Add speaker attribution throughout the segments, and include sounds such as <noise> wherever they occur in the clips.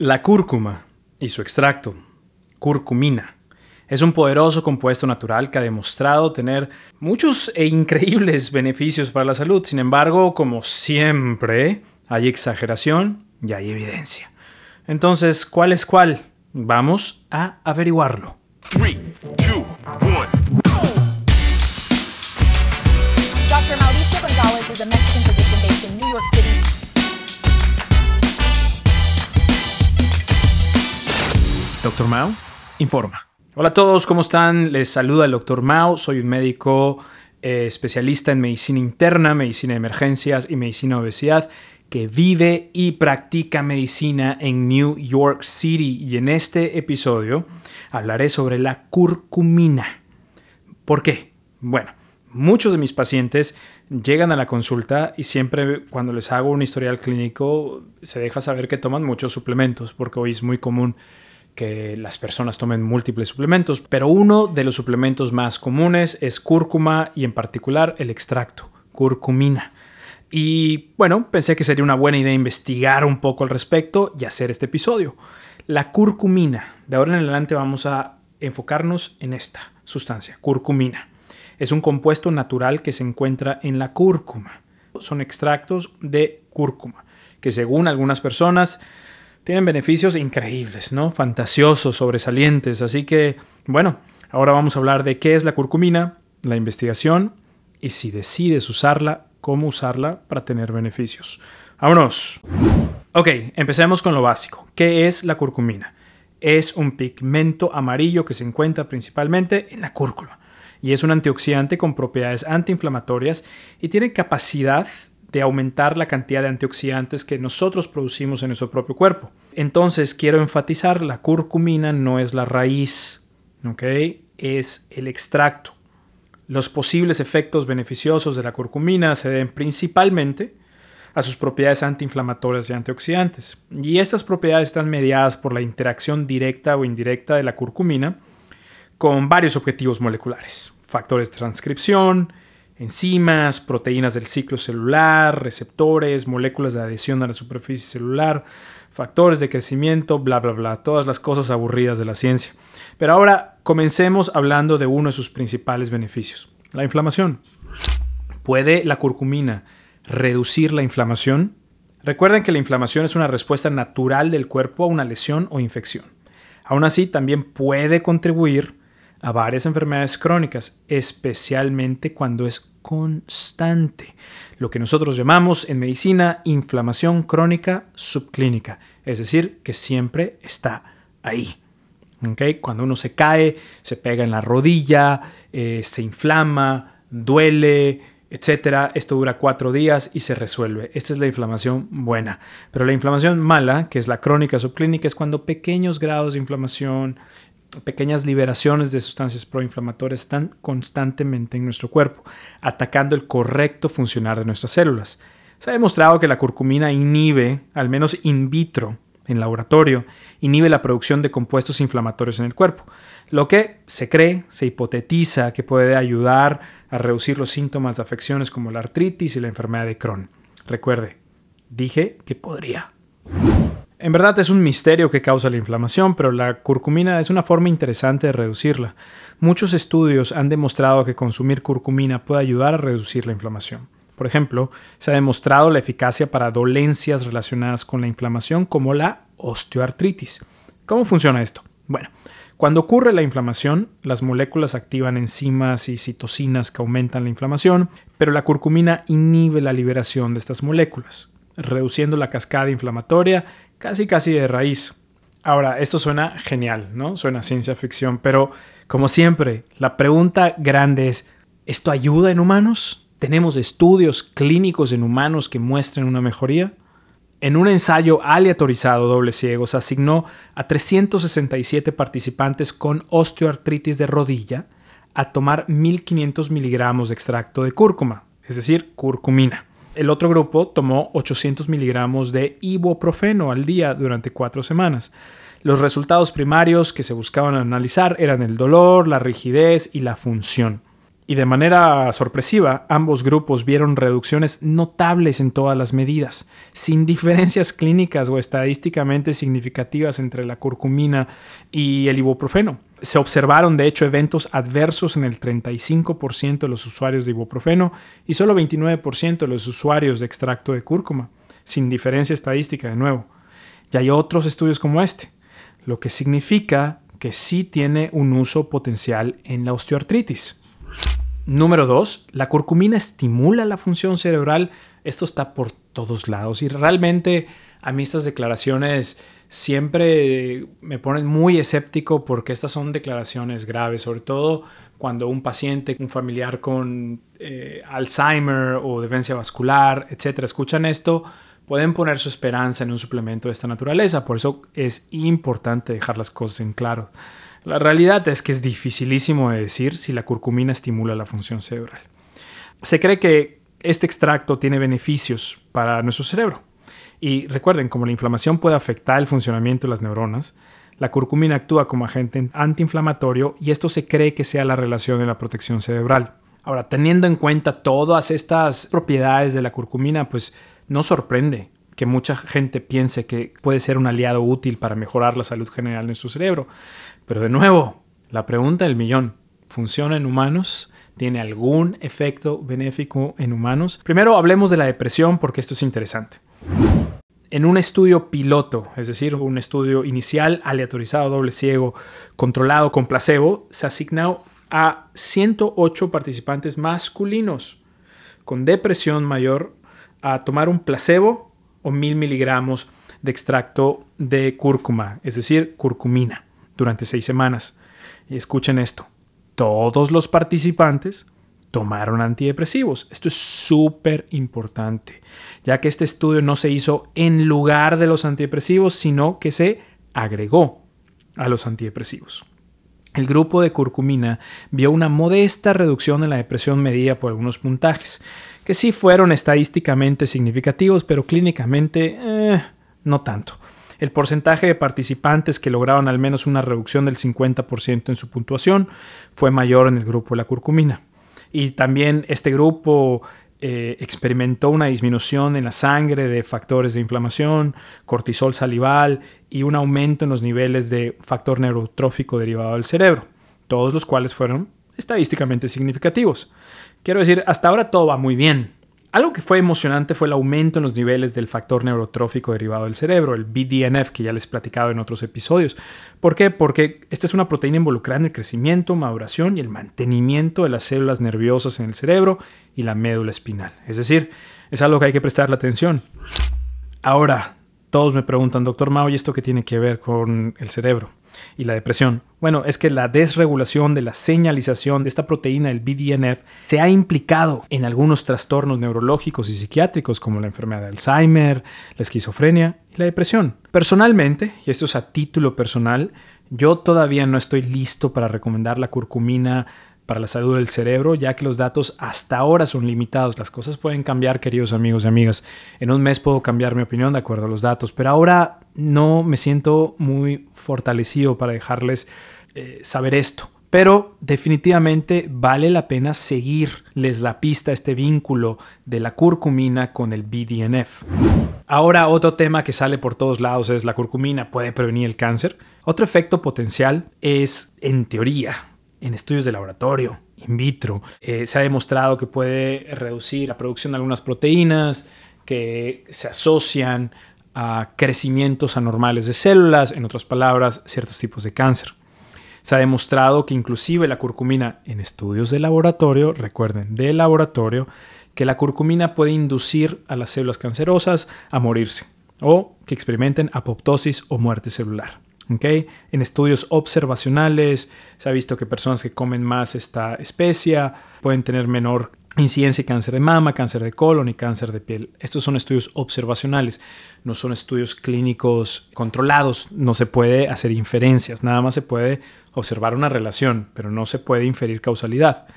Speaker 1: La cúrcuma y su extracto, curcumina, es un poderoso compuesto natural que ha demostrado tener muchos e increíbles <laughs> beneficios para la salud. Sin embargo, como siempre, hay exageración y hay evidencia. Entonces, ¿cuál es cuál? Vamos a averiguarlo. Three, two, Doctor Mao informa. Hola a todos, ¿cómo están? Les saluda el Doctor Mao, soy un médico eh, especialista en medicina interna, medicina de emergencias y medicina de obesidad que vive y practica medicina en New York City y en este episodio hablaré sobre la curcumina. ¿Por qué? Bueno, muchos de mis pacientes llegan a la consulta y siempre cuando les hago un historial clínico se deja saber que toman muchos suplementos porque hoy es muy común que las personas tomen múltiples suplementos, pero uno de los suplementos más comunes es cúrcuma y en particular el extracto, curcumina. Y bueno, pensé que sería una buena idea investigar un poco al respecto y hacer este episodio. La curcumina, de ahora en adelante vamos a enfocarnos en esta sustancia, curcumina. Es un compuesto natural que se encuentra en la cúrcuma. Son extractos de cúrcuma, que según algunas personas tienen beneficios increíbles, ¿no? Fantasiosos, sobresalientes. Así que, bueno, ahora vamos a hablar de qué es la curcumina, la investigación y si decides usarla, cómo usarla para tener beneficios. Vámonos. Ok, empecemos con lo básico. ¿Qué es la curcumina? Es un pigmento amarillo que se encuentra principalmente en la cúrcuma y es un antioxidante con propiedades antiinflamatorias y tiene capacidad de aumentar la cantidad de antioxidantes que nosotros producimos en nuestro propio cuerpo. Entonces, quiero enfatizar, la curcumina no es la raíz, ¿ok? Es el extracto. Los posibles efectos beneficiosos de la curcumina se deben principalmente a sus propiedades antiinflamatorias y antioxidantes. Y estas propiedades están mediadas por la interacción directa o indirecta de la curcumina con varios objetivos moleculares, factores de transcripción, enzimas, proteínas del ciclo celular, receptores, moléculas de adhesión a la superficie celular, factores de crecimiento, bla, bla, bla, todas las cosas aburridas de la ciencia. Pero ahora comencemos hablando de uno de sus principales beneficios, la inflamación. ¿Puede la curcumina reducir la inflamación? Recuerden que la inflamación es una respuesta natural del cuerpo a una lesión o infección. Aún así, también puede contribuir a varias enfermedades crónicas, especialmente cuando es constante, lo que nosotros llamamos en medicina inflamación crónica subclínica, es decir, que siempre está ahí. Cuando uno se cae, se pega en la rodilla, eh, se inflama, duele, etc. Esto dura cuatro días y se resuelve. Esta es la inflamación buena. Pero la inflamación mala, que es la crónica subclínica, es cuando pequeños grados de inflamación, pequeñas liberaciones de sustancias proinflamatorias están constantemente en nuestro cuerpo, atacando el correcto funcionar de nuestras células. Se ha demostrado que la curcumina inhibe, al menos in vitro, en laboratorio, inhibe la producción de compuestos inflamatorios en el cuerpo, lo que se cree, se hipotetiza que puede ayudar a reducir los síntomas de afecciones como la artritis y la enfermedad de Crohn. Recuerde, dije que podría. En verdad es un misterio que causa la inflamación, pero la curcumina es una forma interesante de reducirla. Muchos estudios han demostrado que consumir curcumina puede ayudar a reducir la inflamación. Por ejemplo, se ha demostrado la eficacia para dolencias relacionadas con la inflamación como la osteoartritis. ¿Cómo funciona esto? Bueno, cuando ocurre la inflamación, las moléculas activan enzimas y citocinas que aumentan la inflamación, pero la curcumina inhibe la liberación de estas moléculas, reduciendo la cascada inflamatoria casi casi de raíz. Ahora, esto suena genial, ¿no? Suena ciencia ficción, pero como siempre, la pregunta grande es, ¿esto ayuda en humanos? ¿Tenemos estudios clínicos en humanos que muestren una mejoría? En un ensayo aleatorizado doble ciego se asignó a 367 participantes con osteoartritis de rodilla a tomar 1500 miligramos de extracto de cúrcuma, es decir, curcumina. El otro grupo tomó 800 miligramos de ibuprofeno al día durante cuatro semanas. Los resultados primarios que se buscaban analizar eran el dolor, la rigidez y la función. Y de manera sorpresiva, ambos grupos vieron reducciones notables en todas las medidas, sin diferencias clínicas o estadísticamente significativas entre la curcumina y el ibuprofeno. Se observaron, de hecho, eventos adversos en el 35% de los usuarios de ibuprofeno y solo 29% de los usuarios de extracto de cúrcuma, sin diferencia estadística de nuevo. Y hay otros estudios como este, lo que significa que sí tiene un uso potencial en la osteoartritis. Número dos, la curcumina estimula la función cerebral. Esto está por todos lados y realmente a mí estas declaraciones siempre me ponen muy escéptico porque estas son declaraciones graves, sobre todo cuando un paciente, un familiar con eh, Alzheimer o demencia vascular, etcétera, escuchan esto, pueden poner su esperanza en un suplemento de esta naturaleza. Por eso es importante dejar las cosas en claro. La realidad es que es dificilísimo de decir si la curcumina estimula la función cerebral. Se cree que este extracto tiene beneficios para nuestro cerebro. Y recuerden, como la inflamación puede afectar el funcionamiento de las neuronas, la curcumina actúa como agente antiinflamatorio y esto se cree que sea la relación de la protección cerebral. Ahora, teniendo en cuenta todas estas propiedades de la curcumina, pues no sorprende que mucha gente piense que puede ser un aliado útil para mejorar la salud general de su cerebro. Pero de nuevo, la pregunta del millón, ¿funciona en humanos? ¿Tiene algún efecto benéfico en humanos? Primero hablemos de la depresión porque esto es interesante. En un estudio piloto, es decir, un estudio inicial aleatorizado, doble ciego, controlado con placebo, se asignó a 108 participantes masculinos con depresión mayor a tomar un placebo o mil miligramos de extracto de cúrcuma, es decir, curcumina durante seis semanas. Escuchen esto, todos los participantes tomaron antidepresivos. Esto es súper importante, ya que este estudio no se hizo en lugar de los antidepresivos, sino que se agregó a los antidepresivos. El grupo de curcumina vio una modesta reducción en la depresión medida por algunos puntajes, que sí fueron estadísticamente significativos, pero clínicamente eh, no tanto el porcentaje de participantes que lograron al menos una reducción del 50% en su puntuación fue mayor en el grupo de la curcumina. Y también este grupo eh, experimentó una disminución en la sangre de factores de inflamación, cortisol salival y un aumento en los niveles de factor neurotrófico derivado del cerebro, todos los cuales fueron estadísticamente significativos. Quiero decir, hasta ahora todo va muy bien, algo que fue emocionante fue el aumento en los niveles del factor neurotrófico derivado del cerebro, el BDNF, que ya les he platicado en otros episodios. ¿Por qué? Porque esta es una proteína involucrada en el crecimiento, maduración y el mantenimiento de las células nerviosas en el cerebro y la médula espinal. Es decir, es algo que hay que prestarle atención. Ahora, todos me preguntan, doctor Mao, ¿y esto qué tiene que ver con el cerebro? y la depresión? Bueno, es que la desregulación de la señalización de esta proteína, el BDNF, se ha implicado en algunos trastornos neurológicos y psiquiátricos como la enfermedad de Alzheimer, la esquizofrenia y la depresión. Personalmente, y esto es a título personal, yo todavía no estoy listo para recomendar la curcumina para la salud del cerebro, ya que los datos hasta ahora son limitados. Las cosas pueden cambiar, queridos amigos y amigas. En un mes puedo cambiar mi opinión de acuerdo a los datos, pero ahora no me siento muy fortalecido para dejarles eh, saber esto. Pero definitivamente vale la pena seguirles la pista, este vínculo de la curcumina con el BDNF. Ahora otro tema que sale por todos lados es la curcumina puede prevenir el cáncer. Otro efecto potencial es, en teoría, en estudios de laboratorio, in vitro, eh, se ha demostrado que puede reducir la producción de algunas proteínas que se asocian a crecimientos anormales de células, en otras palabras, ciertos tipos de cáncer. Se ha demostrado que inclusive la curcumina en estudios de laboratorio, recuerden, de laboratorio, que la curcumina puede inducir a las células cancerosas a morirse o que experimenten apoptosis o muerte celular. En estudios observacionales se ha visto que personas que comen más esta especia pueden tener menor incidencia de cáncer de mama, cáncer de colon y cáncer de piel. Estos son estudios observacionales, no son estudios clínicos controlados, no se puede hacer inferencias, nada más se puede observar una relación, pero no se puede inferir causalidad.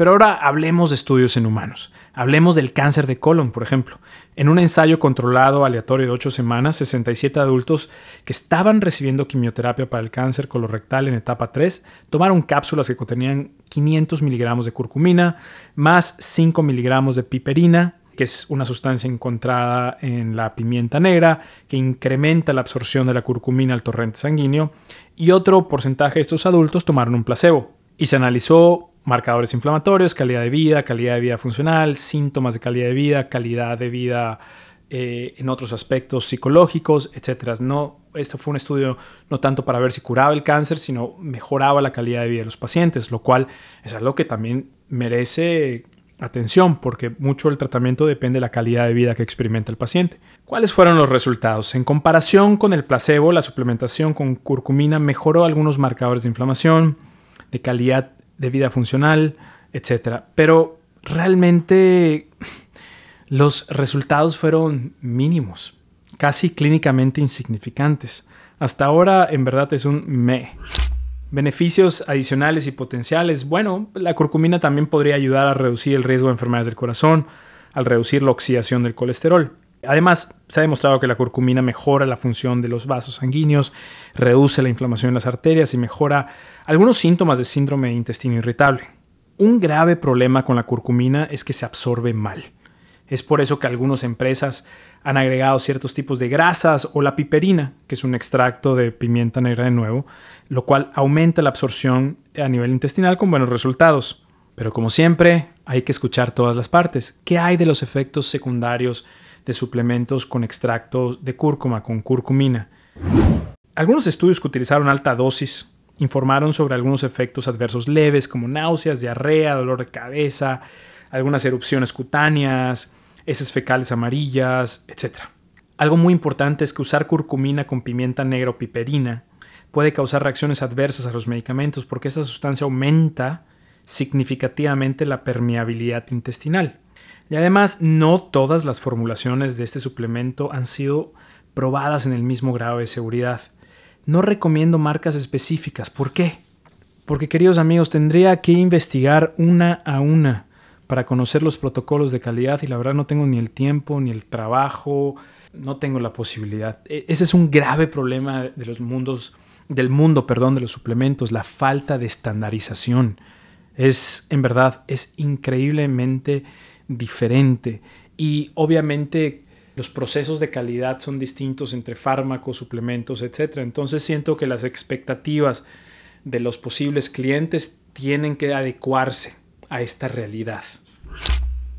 Speaker 1: Pero ahora hablemos de estudios en humanos. Hablemos del cáncer de colon, por ejemplo. En un ensayo controlado aleatorio de 8 semanas, 67 adultos que estaban recibiendo quimioterapia para el cáncer colorectal en etapa 3 tomaron cápsulas que contenían 500 miligramos de curcumina más 5 miligramos de piperina que es una sustancia encontrada en la pimienta negra, que incrementa la absorción de la curcumina al torrente sanguíneo, y otro porcentaje de estos adultos tomaron un placebo. Y se analizó marcadores inflamatorios, calidad de vida, calidad de vida funcional, síntomas de calidad de vida, calidad de vida eh, en otros aspectos psicológicos, etc. No, esto fue un estudio no tanto para ver si curaba el cáncer, sino mejoraba la calidad de vida de los pacientes, lo cual es algo que también merece Atención, porque mucho del tratamiento depende de la calidad de vida que experimenta el paciente. ¿Cuáles fueron los resultados? En comparación con el placebo, la suplementación con curcumina mejoró algunos marcadores de inflamación, de calidad de vida funcional, etc. Pero realmente <laughs> los resultados fueron mínimos, casi clínicamente insignificantes. Hasta ahora, en verdad, es un me. Beneficios adicionales y potenciales. Bueno, la curcumina también podría ayudar a reducir el riesgo de enfermedades del corazón, al reducir la oxidación del colesterol. Además, se ha demostrado que la curcumina mejora la función de los vasos sanguíneos, reduce la inflamación en las arterias y mejora algunos síntomas de síndrome de intestino irritable. Un grave problema con la curcumina es que se absorbe mal. Es por eso que algunas empresas han agregado ciertos tipos de grasas o la piperina, que es un extracto de pimienta negra de nuevo, lo cual aumenta la absorción a nivel intestinal con buenos resultados. Pero como siempre, hay que escuchar todas las partes. ¿Qué hay de los efectos secundarios de suplementos con extractos de cúrcuma, con curcumina? Algunos estudios que utilizaron alta dosis informaron sobre algunos efectos adversos leves como náuseas, diarrea, dolor de cabeza, algunas erupciones cutáneas, heces fecales amarillas, etc. Algo muy importante es que usar curcumina con pimienta negra o piperina puede causar reacciones adversas a los medicamentos porque esta sustancia aumenta significativamente la permeabilidad intestinal. Y además, no todas las formulaciones de este suplemento han sido probadas en el mismo grado de seguridad. No recomiendo marcas específicas. ¿Por qué? Porque, queridos amigos, tendría que investigar una a una para conocer los protocolos de calidad y la verdad no tengo ni el tiempo ni el trabajo, no tengo la posibilidad. E, ese es un grave problema de los mundos del mundo, perdón, de los suplementos, la falta de estandarización. Es en verdad es increíblemente diferente y obviamente los procesos de calidad son distintos entre fármacos, suplementos, etc. Entonces siento que las expectativas de los posibles clientes tienen que adecuarse a esta realidad.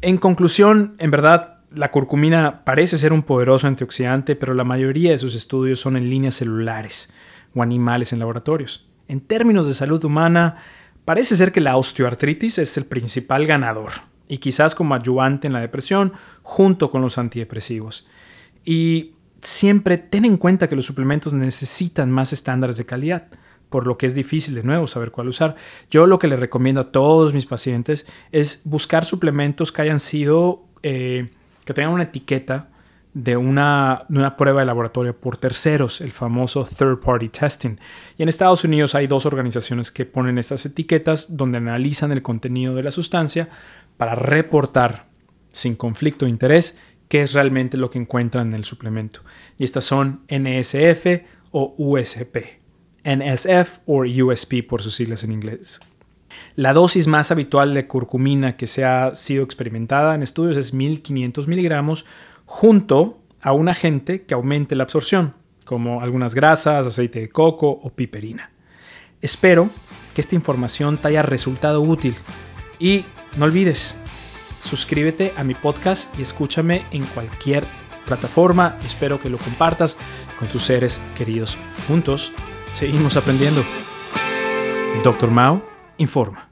Speaker 1: En conclusión, en verdad, la curcumina parece ser un poderoso antioxidante, pero la mayoría de sus estudios son en líneas celulares o animales en laboratorios. En términos de salud humana, parece ser que la osteoartritis es el principal ganador y quizás como ayudante en la depresión junto con los antidepresivos. Y siempre ten en cuenta que los suplementos necesitan más estándares de calidad por lo que es difícil de nuevo saber cuál usar. Yo lo que le recomiendo a todos mis pacientes es buscar suplementos que hayan sido, eh, que tengan una etiqueta de una, una, prueba de laboratorio por terceros, el famoso third party testing. Y en Estados Unidos hay dos organizaciones que ponen estas etiquetas donde analizan el contenido de la sustancia para reportar sin conflicto de interés qué es realmente lo que encuentran en el suplemento. Y estas son NSF o USP. NSF o USP por sus siglas en inglés. La dosis más habitual de curcumina que se ha sido experimentada en estudios es 1500 miligramos junto a un agente que aumente la absorción, como algunas grasas, aceite de coco o piperina. Espero que esta información te haya resultado útil y no olvides, suscríbete a mi podcast y escúchame en cualquier plataforma. Espero que lo compartas con tus seres queridos. Juntos Seguimos aprendiendo. Doctor Mao informa.